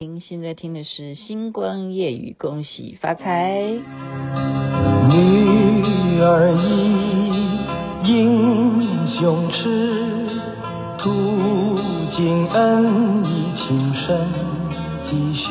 您现在听的是《星光夜雨》，恭喜发财。女儿意，英雄痴，途经恩义，情深几许。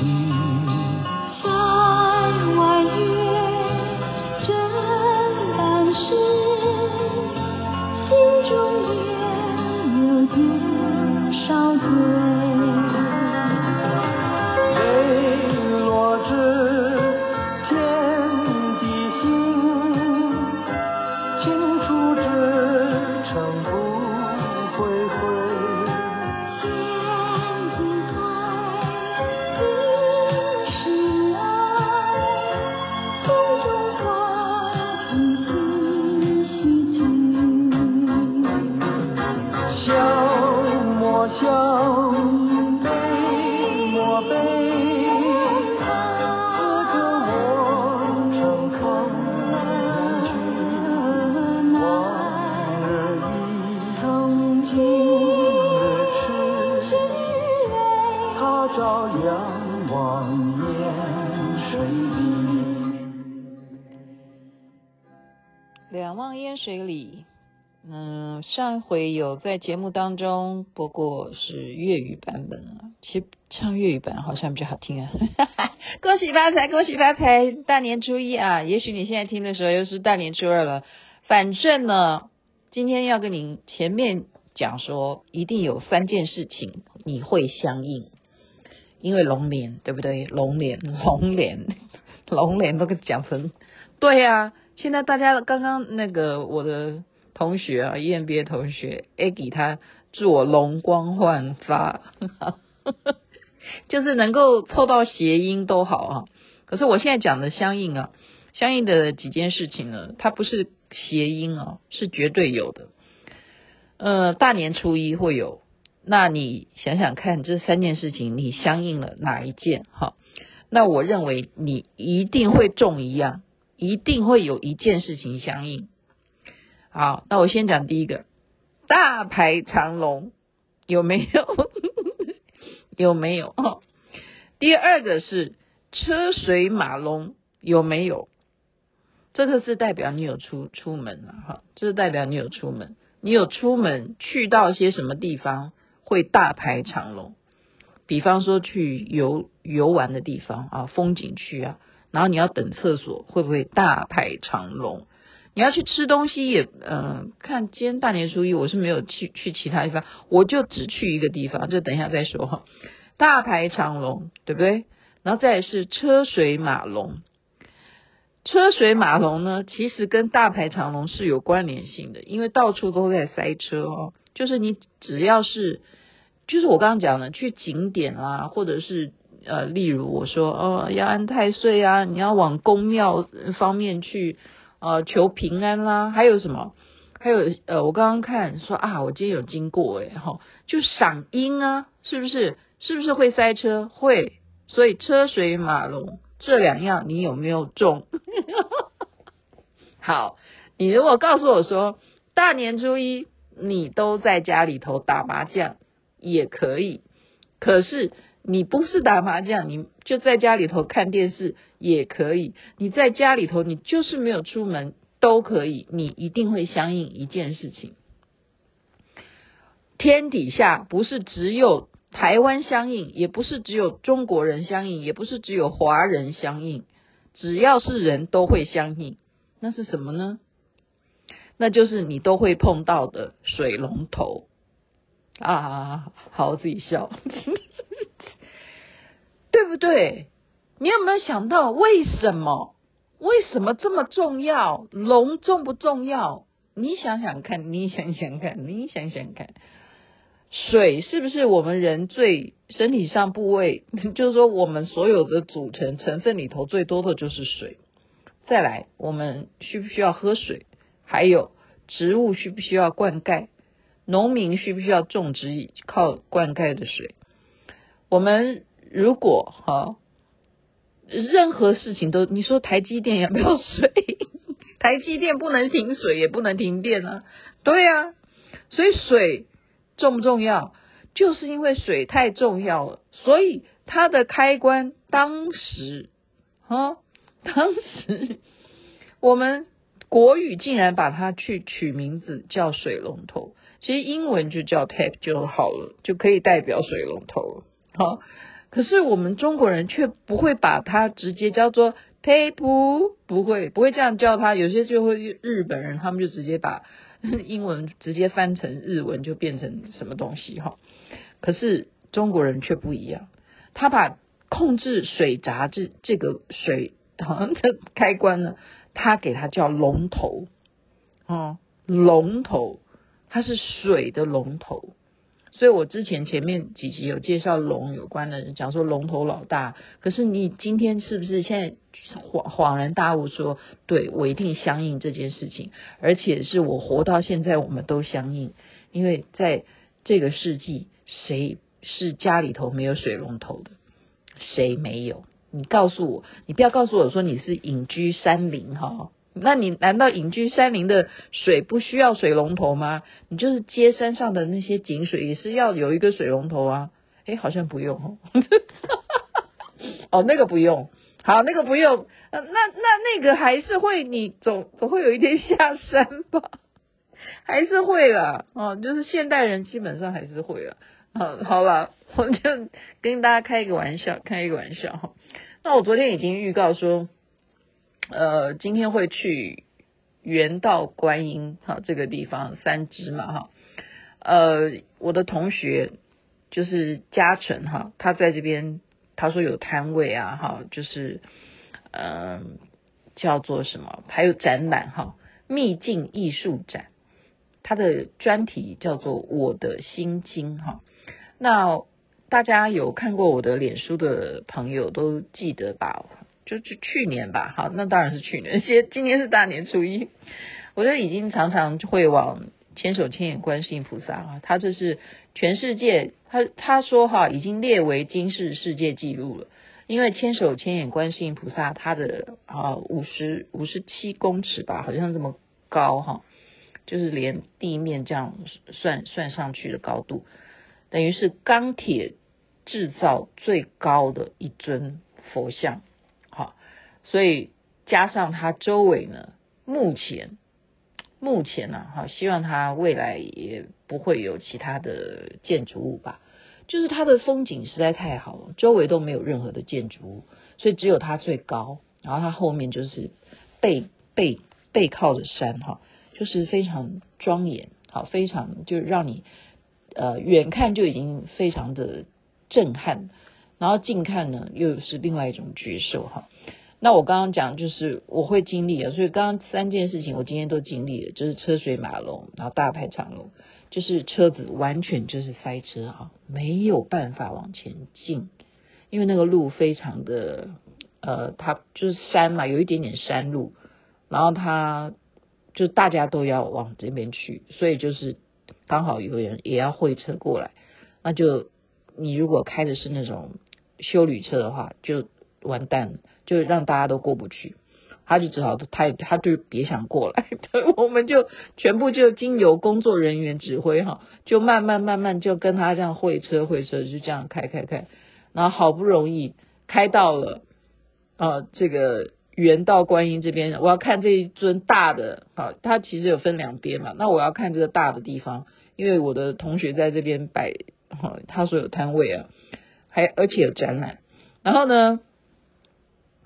上一回有在节目当中播过是粤语版本啊，其实唱粤语版好像比较好听啊。恭喜发财，恭喜发财！大年初一啊，也许你现在听的时候又是大年初二了。反正呢，今天要跟你前面讲说，一定有三件事情你会相应，因为龙年对不对？龙年，龙年，龙年都给讲成对呀、啊。现在大家刚刚那个我的同学啊，EMBA 同学 Aggie 他祝我龙光焕发，就是能够凑到谐音都好啊。可是我现在讲的相应啊，相应的几件事情呢，它不是谐音啊，是绝对有的。呃，大年初一会有，那你想想看，这三件事情你相应了哪一件？哈，那我认为你一定会中一样。一定会有一件事情相应。好，那我先讲第一个，大排长龙有没有？有没有？第二个是车水马龙有没有？这个是代表你有出出门了哈，这是代表你有出门，你有出门去到些什么地方会大排长龙？比方说去游游玩的地方啊，风景区啊。然后你要等厕所，会不会大排长龙？你要去吃东西也，嗯、呃，看今天大年初一，我是没有去去其他地方，我就只去一个地方，这等一下再说哈。大排长龙，对不对？然后再是车水马龙，车水马龙呢，其实跟大排长龙是有关联性的，因为到处都在塞车哦。就是你只要是，就是我刚刚讲的，去景点啦，或者是。呃，例如我说，哦，要安太岁啊，你要往宫庙方面去，呃，求平安啦，还有什么？还有呃，我刚刚看说啊，我今天有经过，诶哈，就赏樱啊，是不是？是不是会塞车？会，所以车水马龙这两样你有没有中？好，你如果告诉我说大年初一你都在家里头打麻将也可以，可是。你不是打麻将，你就在家里头看电视也可以。你在家里头，你就是没有出门都可以。你一定会相应一件事情。天底下不是只有台湾相应，也不是只有中国人相应，也不是只有华人相应。只要是人都会相应，那是什么呢？那就是你都会碰到的水龙头啊！好，自己笑。对不对？你有没有想到为什么？为什么这么重要？龙重不重要？你想想看，你想想看，你想想看，水是不是我们人最身体上部位？就是说，我们所有的组成成分里头最多的就是水。再来，我们需不需要喝水？还有，植物需不需要灌溉？农民需不需要种植靠灌溉的水？我们。如果哈，任何事情都你说台积电要不要水？台积电不能停水，也不能停电啊。对啊，所以水重不重要？就是因为水太重要了，所以它的开关当时啊，当时我们国语竟然把它去取名字叫水龙头，其实英文就叫 tap 就好了，就可以代表水龙头了。好，可是我们中国人却不会把它直接叫做 tap，不会不会这样叫它。有些就会日本人，他们就直接把 英文直接翻成日文，就变成什么东西哈。可是中国人却不一样，他把控制水闸这这个水好像的开关呢，他给它叫龙头，哦，龙头，它是水的龙头。所以我之前前面几集有介绍龙有关的人，讲说龙头老大。可是你今天是不是现在恍恍然大悟说，对，我一定相信这件事情，而且是我活到现在我们都相信，因为在这个世纪，谁是家里头没有水龙头的？谁没有？你告诉我，你不要告诉我说你是隐居山林哈。那你难道隐居山林的水不需要水龙头吗？你就是接山上的那些井水也是要有一个水龙头啊？哎，好像不用哦。哦，那个不用。好，那个不用。呃那那那个还是会，你总总会有一天下山吧？还是会啦。哦，就是现代人基本上还是会了。嗯，好了，我就跟大家开一个玩笑，开一个玩笑。那我昨天已经预告说。呃，今天会去圆道观音哈这个地方三芝嘛哈，呃，我的同学就是嘉诚哈，他在这边他说有摊位啊哈，就是嗯、叫做什么，还有展览哈，秘境艺术展，他的专题叫做我的心经哈，那大家有看过我的脸书的朋友都记得吧？就就去年吧，好，那当然是去年。现今年是大年初一，我就已经常常会往千手千眼观世音菩萨啊，他这是全世界，他他说哈，已经列为今世世界纪录了。因为千手千眼观世音菩萨，他的啊五十五十七公尺吧，好像这么高哈，就是连地面这样算算上去的高度，等于是钢铁制造最高的一尊佛像。所以加上它周围呢，目前目前呢，哈，希望它未来也不会有其他的建筑物吧。就是它的风景实在太好了，周围都没有任何的建筑物，所以只有它最高，然后它后面就是背背背靠着山哈，就是非常庄严，好，非常就让你呃远看就已经非常的震撼，然后近看呢又是另外一种觉受哈。那我刚刚讲就是我会经历了，所以刚刚三件事情我今天都经历了，就是车水马龙，然后大排长龙，就是车子完全就是塞车啊，没有办法往前进，因为那个路非常的呃，它就是山嘛，有一点点山路，然后它就大家都要往这边去，所以就是刚好有人也要会车过来，那就你如果开的是那种休旅车的话，就。完蛋了，就让大家都过不去，他就只好他他就别想过来，我们就全部就经由工作人员指挥哈，就慢慢慢慢就跟他这样会车会车，就这样开开开，然后好不容易开到了呃这个圆道观音这边，我要看这一尊大的啊，它其实有分两边嘛，那我要看这个大的地方，因为我的同学在这边摆，他说有摊位啊，还而且有展览，然后呢。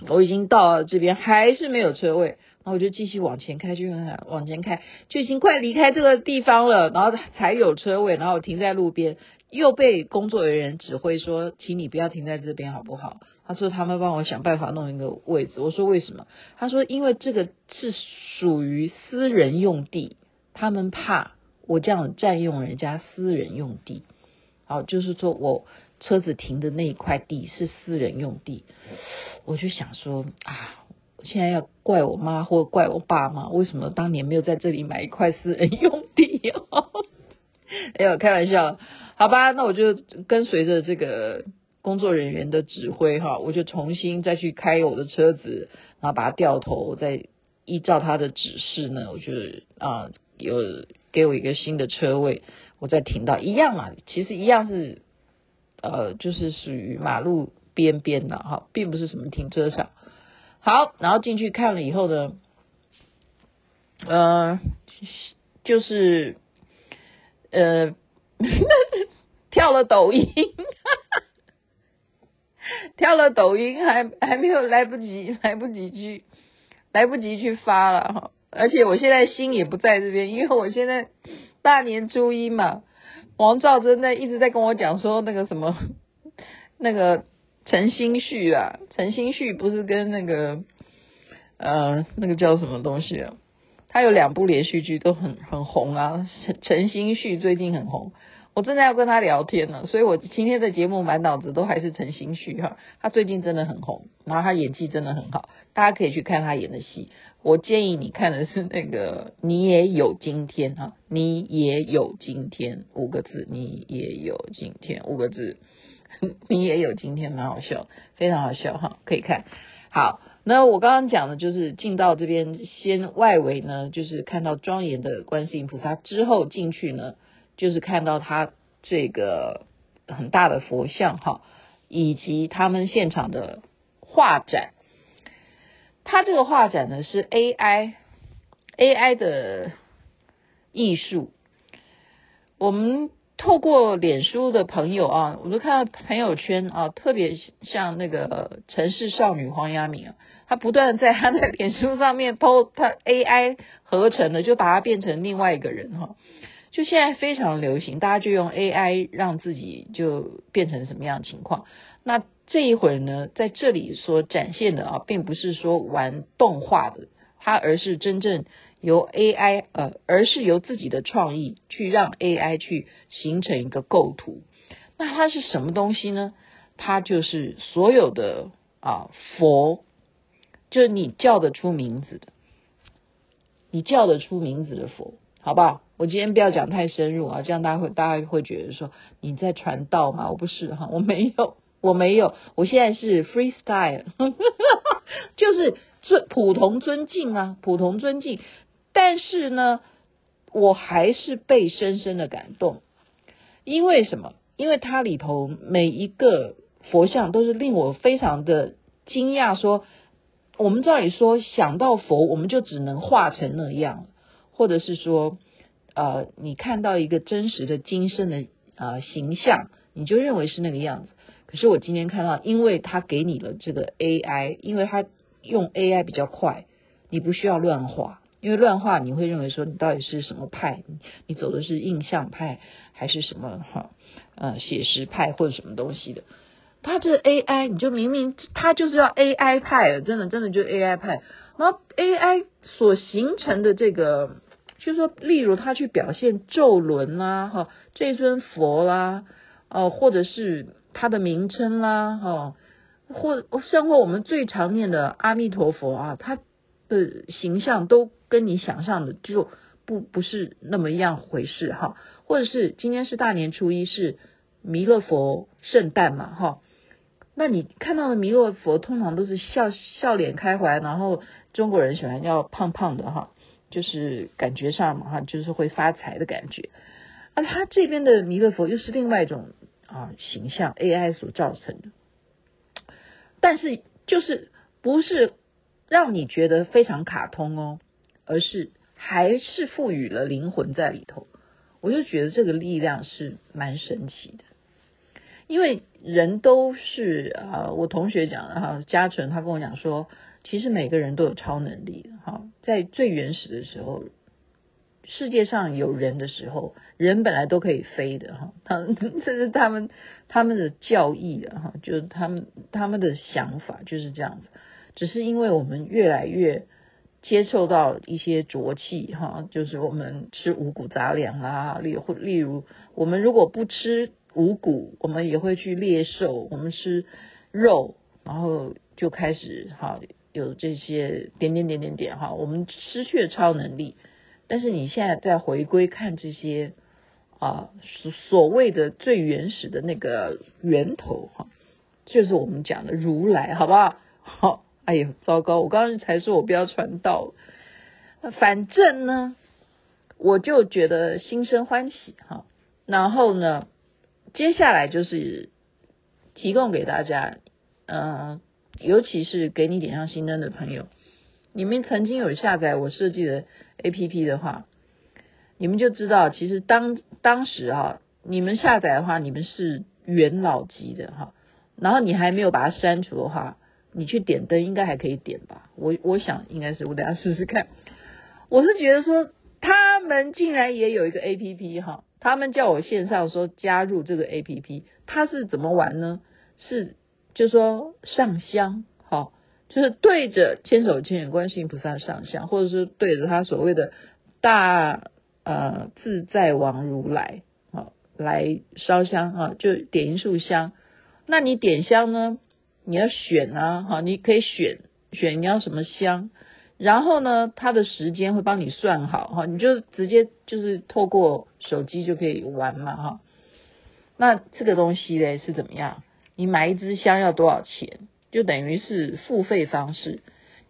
我已经到了这边，还是没有车位，然后我就继续往前开，就往前开，就已经快离开这个地方了，然后才有车位，然后停在路边，又被工作人员指挥说，请你不要停在这边，好不好？他说他们帮我想办法弄一个位置，我说为什么？他说因为这个是属于私人用地，他们怕我这样占用人家私人用地，好，就是说我。车子停的那一块地是私人用地，我就想说啊，现在要怪我妈或怪我爸吗？为什么当年没有在这里买一块私人用地？哎呦，开玩笑，好吧，那我就跟随着这个工作人员的指挥哈，我就重新再去开我的车子，然后把它掉头，再依照他的指示呢，我就啊有给我一个新的车位，我再停到一样嘛，其实一样是。呃，就是属于马路边边的哈，并不是什么停车场。好，然后进去看了以后呢，呃，就是呃，跳了抖音，跳了抖音还还没有来不及来不及去来不及去发了哈，而且我现在心也不在这边，因为我现在大年初一嘛。王兆珍在一直在跟我讲说那个什么，那个陈星旭啊，陈星旭不是跟那个呃那个叫什么东西啊？他有两部连续剧都很很红啊。陈陈星旭最近很红，我正在要跟他聊天呢，所以我今天的节目满脑子都还是陈星旭哈。他最近真的很红，然后他演技真的很好，大家可以去看他演的戏。我建议你看的是那个，你也有今天哈，你也有今天五个字，你也有今天五个字，你也有今天，蛮好笑，非常好笑哈，可以看。好，那我刚刚讲的就是进到这边，先外围呢，就是看到庄严的观世音菩萨，之后进去呢，就是看到他这个很大的佛像哈，以及他们现场的画展。他这个画展呢是 AI AI 的艺术，我们透过脸书的朋友啊，我都看到朋友圈啊，特别像那个城市少女黄雅敏啊，她不断在她的脸书上面 po 她 AI 合成的，就把它变成另外一个人哈，就现在非常流行，大家就用 AI 让自己就变成什么样的情况，那。这一会儿呢，在这里所展现的啊，并不是说玩动画的，它而是真正由 AI 呃，而是由自己的创意去让 AI 去形成一个构图。那它是什么东西呢？它就是所有的啊佛，就是你叫得出名字的，你叫得出名字的佛，好不好？我今天不要讲太深入啊，这样大家会大家会觉得说你在传道吗？我不是哈，我没有。我没有，我现在是 freestyle，就是尊普通尊敬啊，普通尊敬。但是呢，我还是被深深的感动，因为什么？因为它里头每一个佛像都是令我非常的惊讶。说，我们照理说想到佛，我们就只能画成那样，或者是说，呃，你看到一个真实的金身的呃形象，你就认为是那个样子。可是我今天看到，因为他给你了这个 AI，因为他用 AI 比较快，你不需要乱画，因为乱画你会认为说你到底是什么派，你走的是印象派还是什么哈呃写实派或者什么东西的？他这 AI 你就明明他就是要 AI 派，真的真的就 AI 派。然后 AI 所形成的这个，就是说例如他去表现咒轮啦哈，这尊佛啦，哦、呃、或者是。它的名称啦，哈，或生活我们最常念的阿弥陀佛啊，它的形象都跟你想象的就不不是那么一样回事哈，或者是今天是大年初一，是弥勒佛圣诞嘛，哈，那你看到的弥勒佛通常都是笑笑脸开怀，然后中国人喜欢要胖胖的哈，就是感觉上嘛哈，就是会发财的感觉，而他这边的弥勒佛又是另外一种。啊，形象 AI 所造成的，但是就是不是让你觉得非常卡通哦，而是还是赋予了灵魂在里头。我就觉得这个力量是蛮神奇的，因为人都是啊，我同学讲的哈，嘉诚他跟我讲说，其实每个人都有超能力的哈，在最原始的时候。世界上有人的时候，人本来都可以飞的哈，他 这是他们他们的教义的哈，就是他们他们的想法就是这样子。只是因为我们越来越接受到一些浊气哈，就是我们吃五谷杂粮啊，例或例如我们如果不吃五谷，我们也会去猎兽，我们吃肉，然后就开始哈有这些点点点点点哈，我们失去了超能力。但是你现在再回归看这些啊所所谓的最原始的那个源头哈，就是我们讲的如来，好不好？好，哎呦，糟糕！我刚刚才说我不要传道，反正呢，我就觉得心生欢喜哈。然后呢，接下来就是提供给大家，嗯、尤其是给你点上心灯的朋友，你们曾经有下载我设计的 APP 的话，你们就知道，其实当当时哈，你们下载的话，你们是元老级的哈，然后你还没有把它删除的话，你去点灯应该还可以点吧？我我想应该是，我等下试试看。我是觉得说，他们竟然也有一个 APP 哈。他们叫我线上说加入这个 APP，他是怎么玩呢？是就说上香，好，就是对着千手千眼观世音菩萨上香，或者是对着他所谓的大呃自在王如来，好来烧香啊，就点一束香。那你点香呢？你要选啊，好，你可以选选你要什么香。然后呢，他的时间会帮你算好哈，你就直接就是透过手机就可以玩嘛哈。那这个东西嘞是怎么样？你买一支香要多少钱？就等于是付费方式，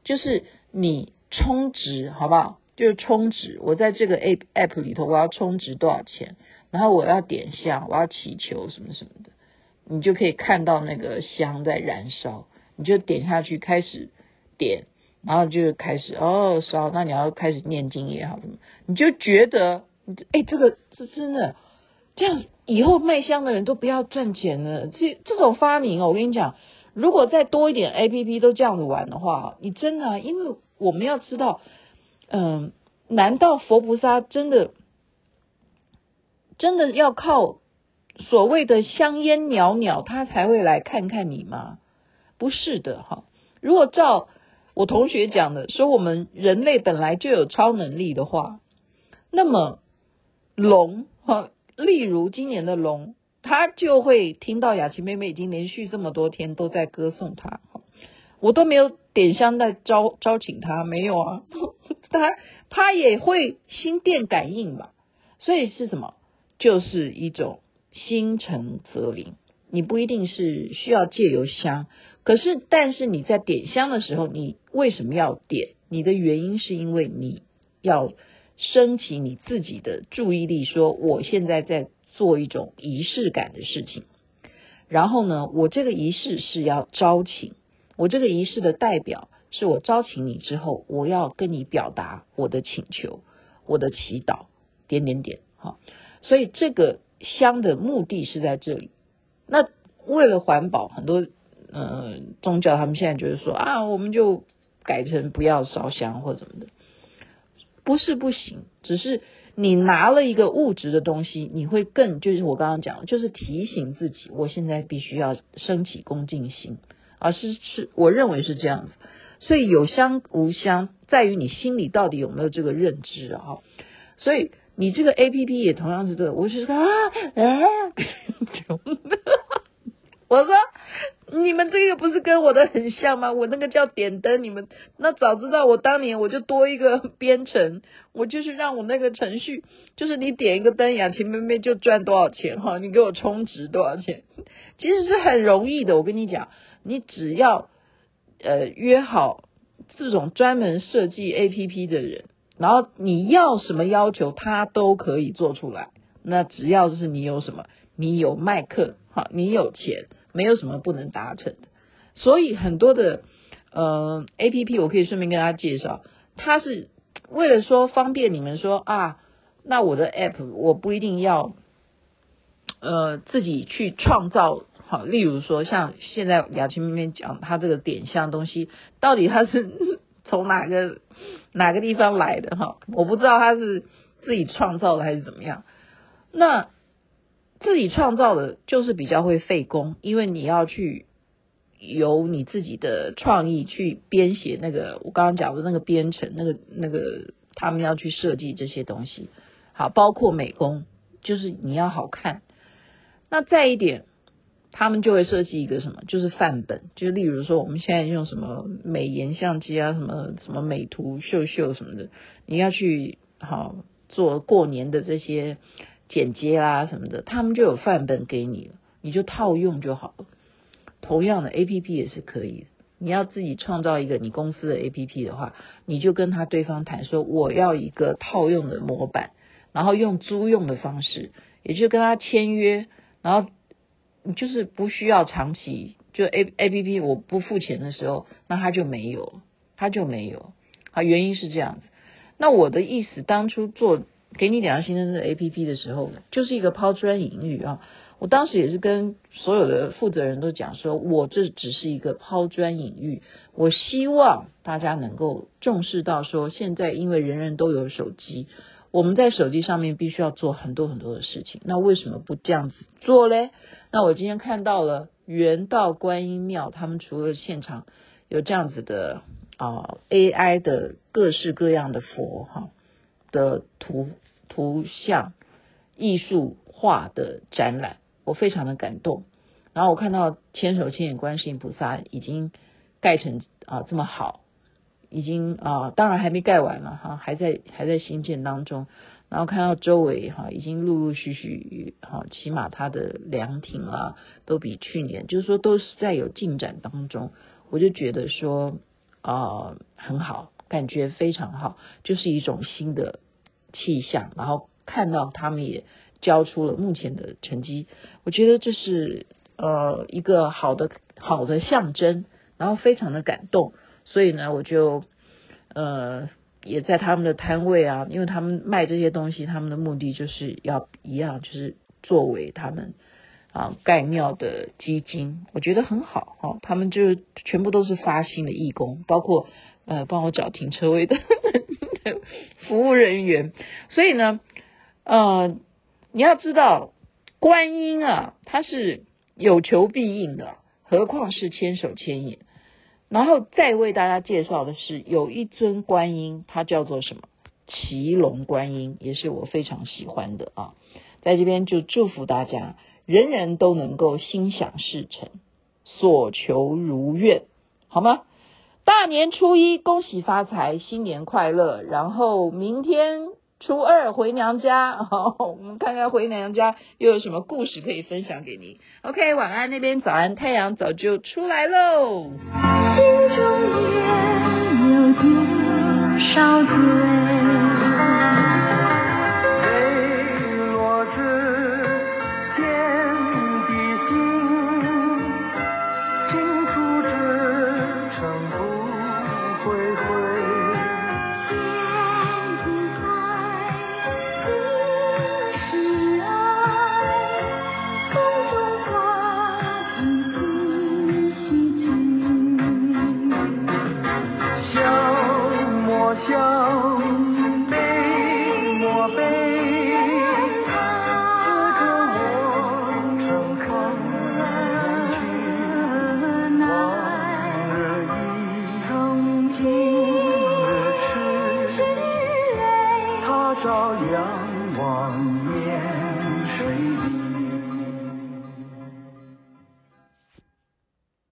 就是你充值好不好？就是充值，我在这个 app app 里头我要充值多少钱？然后我要点香，我要祈求什么什么的，你就可以看到那个香在燃烧，你就点下去开始点。然后就开始哦烧，那你要开始念经也好，什么你就觉得，哎，这个是真的，这样以后卖香的人都不要赚钱了。这这种发明哦，我跟你讲，如果再多一点 APP 都这样子玩的话，你真的，因为我们要知道，嗯，难道佛菩萨真的真的要靠所谓的香烟袅袅他才会来看看你吗？不是的哈，如果照。我同学讲的说，我们人类本来就有超能力的话，那么龙哈，例如今年的龙，他就会听到雅琪妹妹已经连续这么多天都在歌颂他，我都没有点香在招招请他，没有啊，他他也会心电感应嘛，所以是什么？就是一种心诚则灵。你不一定是需要借由香，可是，但是你在点香的时候，你为什么要点？你的原因是因为你要升起你自己的注意力，说我现在在做一种仪式感的事情。然后呢，我这个仪式是要招请，我这个仪式的代表是我招请你之后，我要跟你表达我的请求、我的祈祷，点点点，好。所以这个香的目的是在这里。那为了环保，很多呃宗教他们现在就是说啊，我们就改成不要烧香或怎么的，不是不行，只是你拿了一个物质的东西，你会更就是我刚刚讲，就是提醒自己，我现在必须要升起恭敬心。啊，是是，我认为是这样子，所以有香无香，在于你心里到底有没有这个认知啊，所以。你这个 A P P 也同样是这个，我是说啊，哎，我说你们这个不是跟我的很像吗？我那个叫点灯，你们那早知道我当年我就多一个编程，我就是让我那个程序，就是你点一个灯，雅琪妹妹就赚多少钱哈，你给我充值多少钱，其实是很容易的。我跟你讲，你只要呃约好这种专门设计 A P P 的人。然后你要什么要求，他都可以做出来。那只要是你有什么，你有麦克，哈，你有钱，没有什么不能达成的。所以很多的呃 APP，我可以顺便跟大家介绍，它是为了说方便你们说啊，那我的 App 我不一定要呃自己去创造，好，例如说像现在雅琪妹妹讲，她这个点香东西，到底它是。从哪个哪个地方来的哈？我不知道它是自己创造的还是怎么样。那自己创造的就是比较会费工，因为你要去由你自己的创意去编写那个我刚刚讲的那个编程，那个那个他们要去设计这些东西。好，包括美工，就是你要好看。那再一点。他们就会设计一个什么，就是范本，就例如说我们现在用什么美颜相机啊，什么什么美图秀秀什么的，你要去好做过年的这些剪接啊什么的，他们就有范本给你了，你就套用就好了。同样的 APP 也是可以，你要自己创造一个你公司的 APP 的话，你就跟他对方谈说我要一个套用的模板，然后用租用的方式，也就是跟他签约，然后。你就是不需要长期就 A A P P 我不付钱的时候，那他就没有，他就没有啊。原因是这样子。那我的意思，当初做给你两个新生的 A P P 的时候，就是一个抛砖引玉啊。我当时也是跟所有的负责人都讲说，我这只是一个抛砖引玉。我希望大家能够重视到说，现在因为人人都有手机。我们在手机上面必须要做很多很多的事情，那为什么不这样子做嘞？那我今天看到了元道观音庙，他们除了现场有这样子的啊、AI 的各式各样的佛哈的图图像艺术画的展览，我非常的感动。然后我看到千手千眼观世音菩萨已经盖成啊、这么好。已经啊，当然还没盖完了哈，还在还在兴建当中。然后看到周围哈，已经陆陆续续哈，起码它的凉亭啊，都比去年，就是说都是在有进展当中。我就觉得说啊，很好，感觉非常好，就是一种新的气象。然后看到他们也交出了目前的成绩，我觉得这是呃一个好的好的象征，然后非常的感动。所以呢，我就呃也在他们的摊位啊，因为他们卖这些东西，他们的目的就是要一样，就是作为他们啊盖庙的基金，我觉得很好哈、他们就全部都是发心的义工，包括呃帮我找停车位的 服务人员。所以呢，呃你要知道，观音啊，它是有求必应的，何况是千手千眼。然后再为大家介绍的是，有一尊观音，它叫做什么？骑龙观音，也是我非常喜欢的啊。在这边就祝福大家，人人都能够心想事成，所求如愿，好吗？大年初一，恭喜发财，新年快乐。然后明天。初二回娘家，好，我们看看回娘家又有什么故事可以分享给您。OK，晚安那边，早安，太阳早就出来喽。心中有多少个